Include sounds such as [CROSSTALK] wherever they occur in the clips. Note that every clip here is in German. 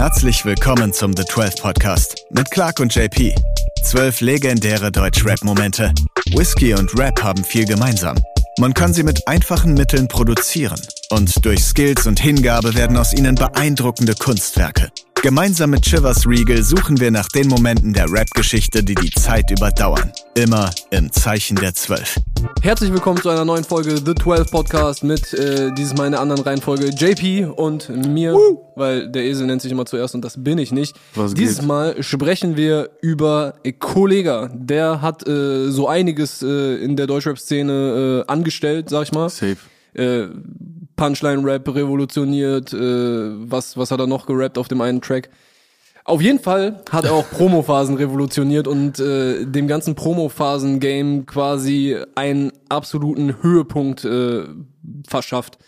Herzlich willkommen zum The 12 Podcast mit Clark und JP. Zwölf legendäre Deutsch-Rap-Momente. Whisky und Rap haben viel gemeinsam. Man kann sie mit einfachen Mitteln produzieren und durch Skills und Hingabe werden aus ihnen beeindruckende Kunstwerke. Gemeinsam mit Chivers Regal suchen wir nach den Momenten der Rap-Geschichte, die die Zeit überdauern. Immer im Zeichen der Zwölf. Herzlich willkommen zu einer neuen Folge The 12 Podcast mit äh, dieses Mal in einer anderen Reihenfolge JP und mir, weil der Esel nennt sich immer zuerst und das bin ich nicht. Was dieses geht? Mal sprechen wir über Kollega. Der hat äh, so einiges äh, in der Deutschrap-Szene äh, angestellt, sag ich mal. Safe. Äh, Punchline-Rap revolutioniert, äh, was, was hat er noch gerappt auf dem einen Track? Auf jeden Fall hat er auch Promophasen revolutioniert und äh, dem ganzen Promophasen-Game quasi einen absoluten Höhepunkt äh, verschafft.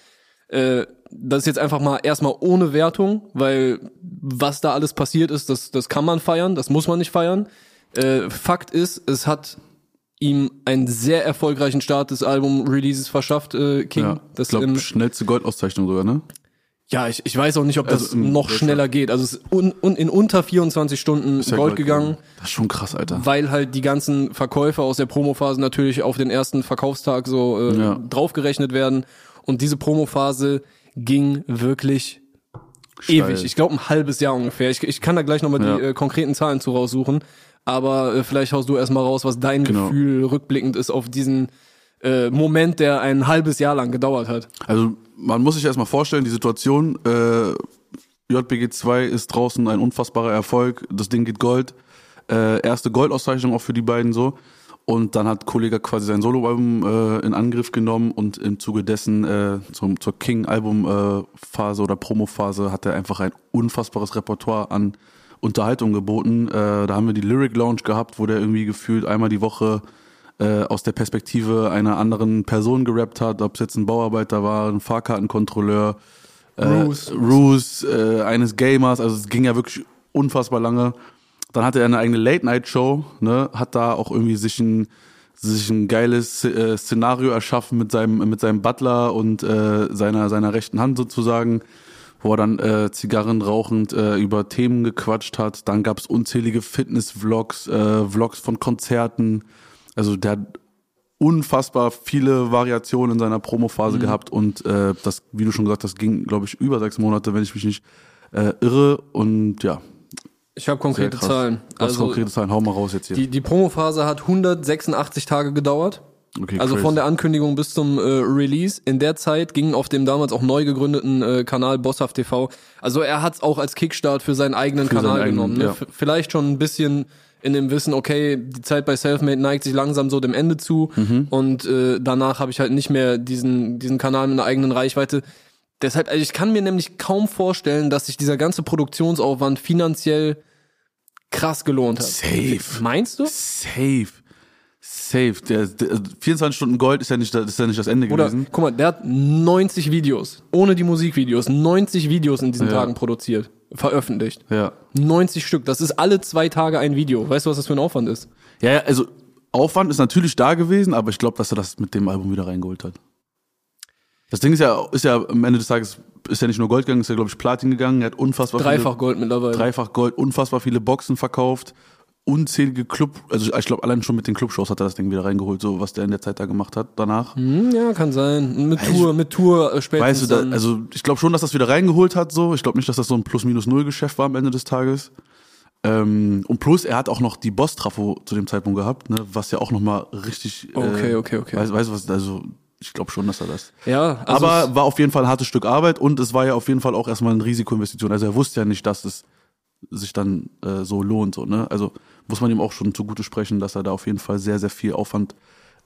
Äh, das ist jetzt einfach mal erstmal ohne Wertung, weil was da alles passiert ist, das, das kann man feiern, das muss man nicht feiern. Äh, Fakt ist, es hat ihm einen sehr erfolgreichen Start des Album-Releases verschafft, äh, King. Ja, das ich glaube, schnellste Goldauszeichnung sogar, ne? Ja, ich, ich weiß auch nicht, ob das Also noch schneller geht. Also es ist un, un, in unter 24 Stunden Ist ja Gold gegangen, Das ist schon krass, Alter. weil halt die ganzen Verkäufe aus der Promophase natürlich auf den ersten Verkaufstag so äh, Ja. draufgerechnet werden. Und diese Promophase ging wirklich Steil. ewig. Ich glaube ein halbes Jahr ungefähr. Ich, ich kann da gleich nochmal Ja. die äh, konkreten Zahlen zu raussuchen. Aber äh, vielleicht haust du erstmal raus, was dein Genau. Gefühl rückblickend ist auf diesen äh, Moment, der ein halbes Jahr lang gedauert hat. Also man muss sich erstmal vorstellen, die Situation, äh, JBG 2 ist draußen ein unfassbarer Erfolg, das Ding geht Gold, äh, erste Goldauszeichnung auch für die beiden so. Und dann hat Kollega quasi sein Soloalbum äh, in Angriff genommen und im Zuge dessen äh, zum, zur King-Album-Phase oder Promo-Phase hat er einfach ein unfassbares Repertoire an Unterhaltung geboten. Äh, da haben wir die Lyric Lounge gehabt, wo der irgendwie gefühlt einmal die Woche äh, aus der Perspektive einer anderen Person gerappt hat, ob es jetzt ein Bauarbeiter war, ein Fahrkartenkontrolleur, äh, Ruse. Ruse äh, eines Gamers, also es ging ja wirklich unfassbar lange. Dann hatte er eine eigene Late-Night-Show, ne, hat da auch irgendwie sich ein, sich ein geiles äh, Szenario erschaffen mit seinem, mit seinem Butler und äh, seiner, seiner rechten Hand sozusagen, wo er dann äh, Zigarren rauchend äh, über Themen gequatscht hat. Dann gab's unzählige Fitness-Vlogs, äh, Vlogs von Konzerten. Also der hat unfassbar viele Variationen in seiner Promophase gehabt und äh, das, wie du schon gesagt hast, ging, glaube ich, über sechs Monate, wenn ich mich nicht äh, irre. Und ja, Ich habe konkrete. Zahlen. Was Also konkrete Zahlen? Hau mal raus jetzt hier. die, die Promophase hat 186 Tage gedauert. okay, Also crazy. von der Ankündigung bis zum äh, Release. In der Zeit ging auf dem damals auch neu gegründeten äh, Kanal Bosshaft TV. Also er hat es auch als Kickstart für seinen eigenen Für Kanal seinen eigenen, genommen. Ne? ja. Vielleicht schon ein bisschen in dem Wissen, okay, die Zeit bei Selfmade neigt sich langsam so dem Ende zu Mhm. und äh, danach habe ich halt nicht mehr diesen diesen Kanal mit einer eigenen Reichweite. Deshalb, also ich kann mir nämlich kaum vorstellen, dass sich dieser ganze Produktionsaufwand finanziell krass gelohnt hat. Safe. Meinst du? Safe. Safe. Der, der, 24 Stunden Gold ist ja nicht, das- ist ja nicht das Ende Oder gewesen. guck mal, der hat 90 Videos, ohne die Musikvideos, 90 Videos in diesen Ja. Tagen produziert, veröffentlicht. Ja. 90 Stück, das ist alle zwei Tage ein Video. Weißt du, was das für ein Aufwand ist? Ja, ja, also Aufwand ist natürlich da gewesen, aber ich glaube, dass er das mit dem Album wieder reingeholt hat. Das Ding ist ja, ist ja am Ende des Tages, ist ja nicht nur Gold gegangen, ist ja, glaube ich, Platin gegangen. Er hat unfassbar Dreifach viele, Gold mittlerweile. dreifach Gold, unfassbar viele Boxen verkauft, unzählige Club, also ich glaube, allein schon mit den Clubshows hat er das Ding wieder reingeholt, so was der in der Zeit da gemacht hat danach. Hm, ja, kann sein. Mit Tour, mit Tour äh, spätestens Weißt du, da, also ich glaube schon, dass das wieder reingeholt hat. So, ich glaube nicht, dass das so ein Plus-Minus-Null-Geschäft war am Ende des Tages. Ähm, und plus, er hat auch noch die Boss-Trafo zu dem Zeitpunkt gehabt, ne, was ja auch noch mal richtig. Okay, okay, okay. Weißt weißt du was? Also ich glaube schon, dass er das. ja, also Aber war auf jeden Fall ein hartes Stück Arbeit und es war ja auf jeden Fall auch erstmal eine Risikoinvestition. Also er wusste ja nicht, dass es sich dann äh, so lohnt. So, ne? Also muss man ihm auch schon zugute sprechen, dass er da auf jeden Fall sehr, sehr viel Aufwand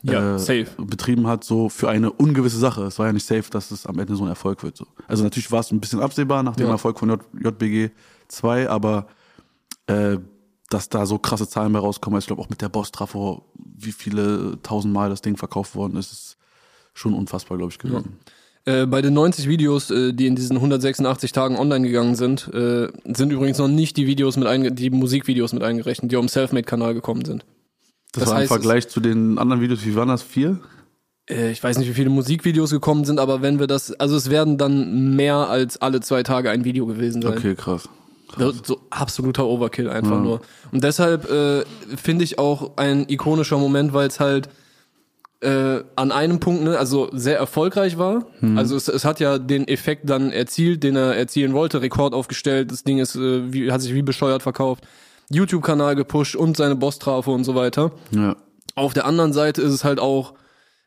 Ja, äh, betrieben hat, so für eine ungewisse Sache. Es war ja nicht safe, dass es am Ende so ein Erfolg wird. So. Also natürlich war es ein bisschen absehbar nach dem Ja. Erfolg von J JBG 2, aber äh, dass da so krasse Zahlen bei rauskommen, ich glaube auch mit der Boss-Trafo, wie viele tausendmal das Ding verkauft worden ist, ist schon unfassbar, glaube ich, gewesen. Äh, bei den 90 Videos, äh, die in diesen 186 Tagen online gegangen sind, äh, sind übrigens noch nicht die Videos mit einge die Musikvideos mit eingerechnet, die auf dem Selfmade-Kanal gekommen sind. Das, Das war im heißt, Vergleich zu den anderen Videos, wie waren das? Vier? Äh, ich weiß nicht, wie viele Musikvideos gekommen sind, aber wenn wir das, also es werden dann mehr als alle zwei Tage ein Video gewesen sein. Okay, krass. So, so absoluter Overkill einfach nur. Und deshalb äh, finde ich auch ein ikonischer Moment, weil es halt äh, an einem Punkt, ne, also sehr erfolgreich war. Also es, es hat ja den Effekt dann erzielt, den er erzielen wollte, Rekord aufgestellt, das Ding ist, äh, wie, hat sich wie bescheuert verkauft, YouTube-Kanal gepusht und seine Boss-Trafe und so weiter. Ja. Auf der anderen Seite ist es halt auch,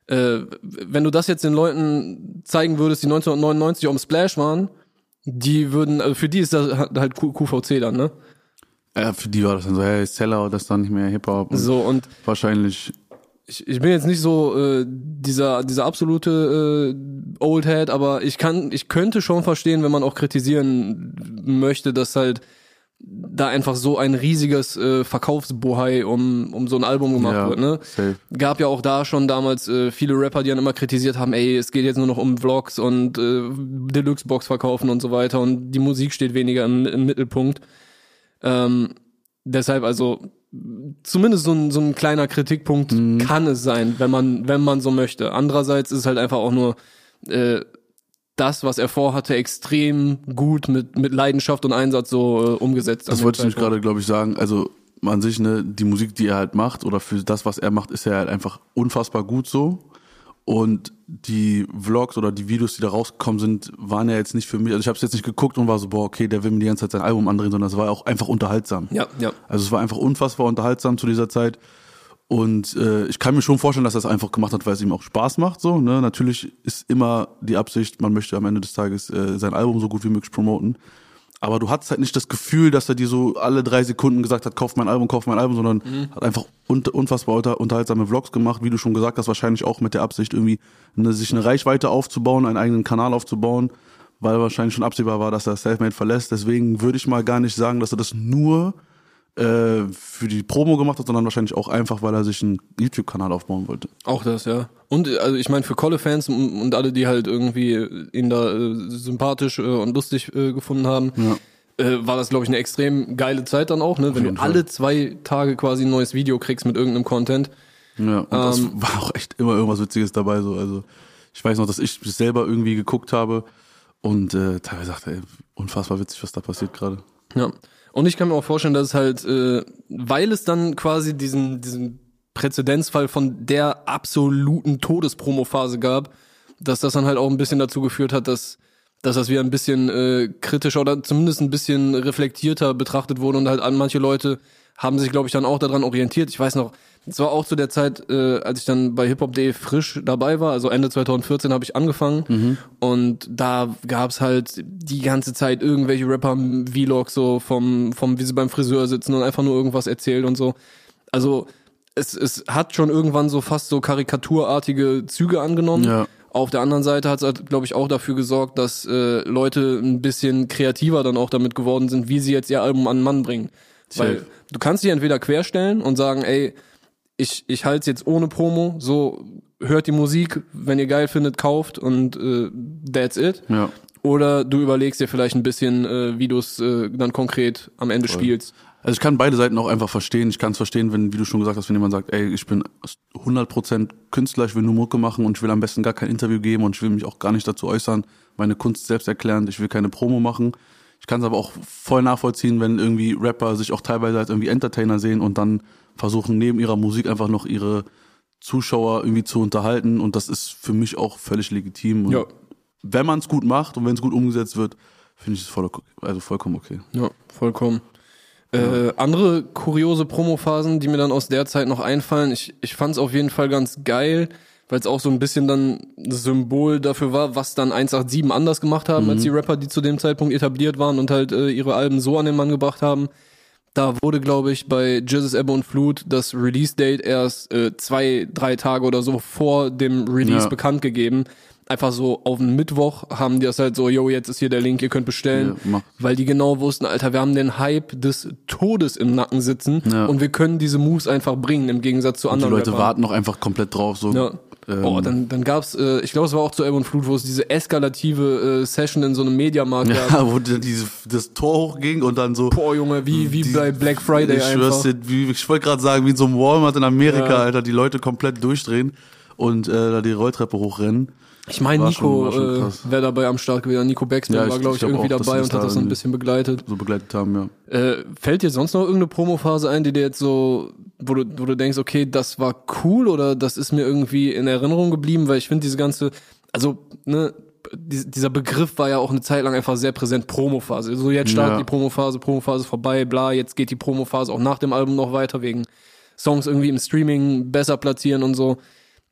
äh, wenn du das jetzt den Leuten zeigen würdest, die 1999 auf dem Splash waren, die würden, also für die ist das halt Q- QVC dann, ne? ja. Für die war das dann so, hey, Seller, das ist dann nicht mehr Hip-Hop. So, und Wahrscheinlich, ich, ich bin jetzt nicht so äh, dieser dieser absolute äh, Old Head, aber ich kann ich könnte schon verstehen, wenn man auch kritisieren möchte, dass halt da einfach so ein riesiges äh, Verkaufsbohai um um so ein Album gemacht ja, wird, ne? safe. Gab ja auch da schon damals äh, viele Rapper, die dann immer kritisiert haben, ey, es geht jetzt nur noch um Vlogs und äh, Deluxe Box verkaufen und so weiter und die Musik steht weniger im, im Mittelpunkt. Ähm, deshalb also zumindest so ein, so ein kleiner Kritikpunkt kann es sein, wenn man wenn man so möchte. Andererseits ist es halt einfach auch nur äh, das, was er vorhatte, extrem gut mit mit Leidenschaft und Einsatz so äh, umgesetzt. Das wollte ich nämlich gerade, glaube ich, sagen. Also an sich, ne, die Musik, die er halt macht, oder für das, was er macht, ist er halt einfach unfassbar gut so. Und die Vlogs oder die Videos, die da rausgekommen sind, waren ja jetzt nicht für mich. Also ich habe es jetzt nicht geguckt und war so, boah, okay, der will mir die ganze Zeit sein Album andrehen, sondern es war auch einfach unterhaltsam. Ja, ja. Also es war einfach unfassbar unterhaltsam zu dieser Zeit. Und äh, ich kann mir schon vorstellen, dass er es einfach gemacht hat, weil es ihm auch Spaß macht. So, ne? Natürlich ist immer die Absicht, man möchte am Ende des Tages äh, sein Album so gut wie möglich promoten. Aber du hattest halt nicht das Gefühl, dass er dir so alle drei Sekunden gesagt hat, kauf mein Album, kauf mein Album, sondern hat einfach un unfassbar unter unterhaltsame Vlogs gemacht, wie du schon gesagt hast, wahrscheinlich auch mit der Absicht, irgendwie eine, sich eine Reichweite aufzubauen, einen eigenen Kanal aufzubauen, weil wahrscheinlich schon absehbar war, dass er Selfmade verlässt. Deswegen würde ich mal gar nicht sagen, dass er das nur äh, für die Promo gemacht hat, sondern wahrscheinlich auch einfach, weil er sich einen YouTube-Kanal aufbauen wollte. Auch das, ja. Und äh, also ich meine, für Kolle-Fans und und alle, die halt irgendwie ihn da äh, sympathisch äh, und lustig äh, gefunden haben, äh, war das, glaube ich, eine extrem geile Zeit dann auch, ne? Wenn du Fall. alle zwei Tage quasi ein neues Video kriegst mit irgendeinem Content. Ja, und das Ähm, war auch echt immer irgendwas Witziges dabei. So. Also ich weiß noch, dass ich es selber irgendwie geguckt habe und äh, teilweise dachte, ey, unfassbar witzig, was da passiert gerade. Ja. Und ich kann mir auch vorstellen, dass es halt, äh, weil es dann quasi diesen, diesen Präzedenzfall von der absoluten Todespromo-Phase gab, dass das dann halt auch ein bisschen dazu geführt hat, dass, dass das wieder ein bisschen äh, kritischer oder zumindest ein bisschen reflektierter betrachtet wurde und halt an manche Leute haben sich, glaube ich, dann auch daran orientiert. Ich weiß noch, es war auch zu der Zeit, äh, als ich dann bei hiphop.de frisch dabei war, also Ende 2014 habe ich angefangen und da gab's halt die ganze Zeit irgendwelche Rapper-Vlogs so vom, vom, wie sie beim Friseur sitzen und einfach nur irgendwas erzählen und so. Also es, es hat schon irgendwann so fast so karikaturartige Züge angenommen. Ja. Auf der anderen Seite hat es, halt, glaube ich, auch dafür gesorgt, dass äh, Leute ein bisschen kreativer dann auch damit geworden sind, wie sie jetzt ihr Album an den Mann bringen. Weil du kannst dich entweder querstellen und sagen, ey, ich, ich halte es jetzt ohne Promo, so hört die Musik, wenn ihr geil findet, kauft und äh, that's it. Ja. Oder du überlegst dir vielleicht ein bisschen, äh, wie du es äh, dann konkret am Ende spielst. Also ich kann beide Seiten auch einfach verstehen. Ich kann es verstehen, wenn, wie du schon gesagt hast, wenn jemand sagt, ey, ich bin 100% Künstler, ich will nur Mucke machen und ich will am besten gar kein Interview geben und ich will mich auch gar nicht dazu äußern, meine Kunst selbst erklärend, ich will keine Promo machen. Ich kann es aber auch voll nachvollziehen, wenn irgendwie Rapper sich auch teilweise als irgendwie Entertainer sehen und dann versuchen, neben ihrer Musik einfach noch ihre Zuschauer irgendwie zu unterhalten und das ist für mich auch völlig legitim. Und Ja. Wenn man es gut macht und wenn es gut umgesetzt wird, finde ich es voll, also vollkommen okay. Ja, vollkommen. Äh, andere kuriose Promophasen, die mir dann aus der Zeit noch einfallen, ich, ich fand es auf jeden Fall ganz geil, weil es auch so ein bisschen dann Symbol dafür war, was dann 187 anders gemacht haben, als die Rapper, die zu dem Zeitpunkt etabliert waren und halt äh, ihre Alben so an den Mann gebracht haben. Da wurde, glaube ich, bei Jesus Ebbe und Flut das Release-Date erst äh, zwei, drei Tage oder so vor dem Release Ja. bekannt gegeben. Einfach so auf den Mittwoch haben die das halt so, yo, jetzt ist hier der Link, ihr könnt bestellen. Ja, weil die genau wussten, Alter, wir haben den Hype des Todes im Nacken sitzen Ja. und wir können diese Moves einfach bringen, im Gegensatz zu Und die anderen Leute Rappern. warten noch einfach komplett drauf. So. Ähm, Boah, dann, dann gab's, äh, ich glaube, es war auch zu Ebbe und Flut, wo es diese eskalative äh, Session in so einem Mediamarkt gab. Ja, [LAUGHS] wo die- diese, das Tor hochging und dann so. Boah, Junge, wie, wie die- bei Black Friday ich einfach. schwör's dir, wie, ich wollte gerade sagen, wie in so einem Walmart in Amerika, Ja. Alter, die Leute komplett durchdrehen. und äh, da die Rolltreppe hochrennen. Ich meine, Nico schon äh, wäre dabei am Start gewesen. Nico Beckstein Ja, war, glaube ich glaub irgendwie auch, dabei und hat da das so ein bisschen begleitet. So begleitet haben, ja. Äh, fällt dir sonst noch irgendeine Promophase ein, die dir jetzt so, wo du, wo du denkst, okay, das war cool oder das ist mir irgendwie in Erinnerung geblieben, weil ich finde diese ganze, also, ne, die- dieser Begriff war ja auch eine Zeit lang einfach sehr präsent, Promophase. So jetzt startet Ja. die Promophase, Promophase vorbei, bla, jetzt geht die Promophase auch nach dem Album noch weiter, wegen Songs irgendwie im Streaming besser platzieren und so.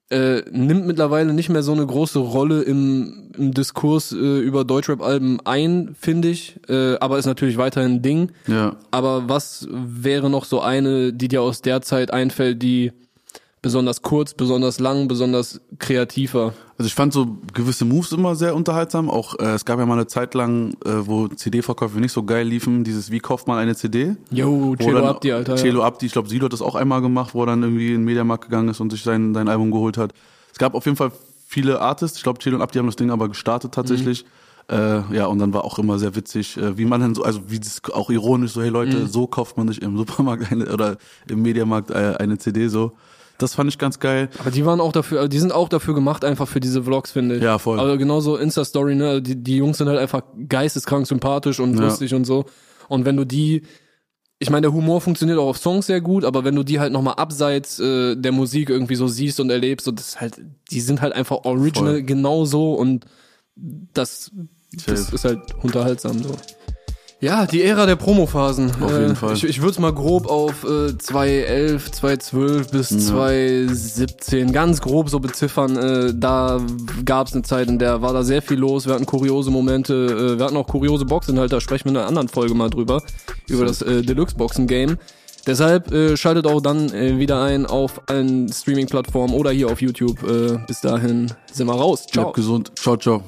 Äh, nimmt mittlerweile nicht mehr so eine große Rolle im, im Diskurs äh, über Deutschrap-Alben ein, finde ich. Äh, aber ist natürlich weiterhin ein Ding. Ja. Aber was wäre noch so eine, die dir aus der Zeit einfällt, die besonders kurz, besonders lang, besonders kreativ war? Also ich fand so gewisse Moves immer sehr unterhaltsam. Auch äh, es gab ja mal eine Zeit lang, äh, wo CD-Verkäufe nicht so geil liefen. Dieses Wie kauft man eine CD? Cello dann- Abdi, Alter. Cello Abdi, ich glaube, Sido hat das auch einmal gemacht, wo er dann irgendwie in den Mediamarkt gegangen ist und sich sein, sein Album geholt hat. Es gab auf jeden Fall viele Artists. Ich glaube, Cello und Abdi haben das Ding aber gestartet tatsächlich. Äh, ja, und dann war auch immer sehr witzig, äh, wie man dann so, also wie das auch ironisch so, hey Leute, so kauft man sich im Supermarkt eine oder im Mediamarkt äh, eine CD so. Das fand ich ganz geil. Aber die waren auch dafür, die sind auch dafür gemacht, einfach für diese Vlogs, finde ich. Ja, voll. Also genauso Insta-Story, ne? Die, die Jungs sind halt einfach geisteskrank sympathisch und Ja. lustig und so. Und wenn du die, ich meine, der Humor funktioniert auch auf Songs sehr gut, aber wenn du die halt nochmal abseits äh, der Musik irgendwie so siehst und erlebst, so das halt, die sind halt einfach original Voll. genauso und das, das ist halt unterhaltsam so. Ja, die Ära der Promophasen. Auf jeden Fall. Ich, ich würde es mal grob auf äh, 2011, 2012 bis 2017 ganz grob so beziffern. Äh, da gab es eine Zeit, in der war da sehr viel los. Wir hatten kuriose Momente, äh, wir hatten auch kuriose Boxinhalte, da sprechen wir in einer anderen Folge mal drüber, über das äh, Deluxe-Boxen-Game. Deshalb äh, schaltet auch dann äh, wieder ein auf allen Streaming-Plattformen oder hier auf YouTube. Äh, bis dahin sind wir raus. Ciao. Bleibt gesund. Ciao, ciao.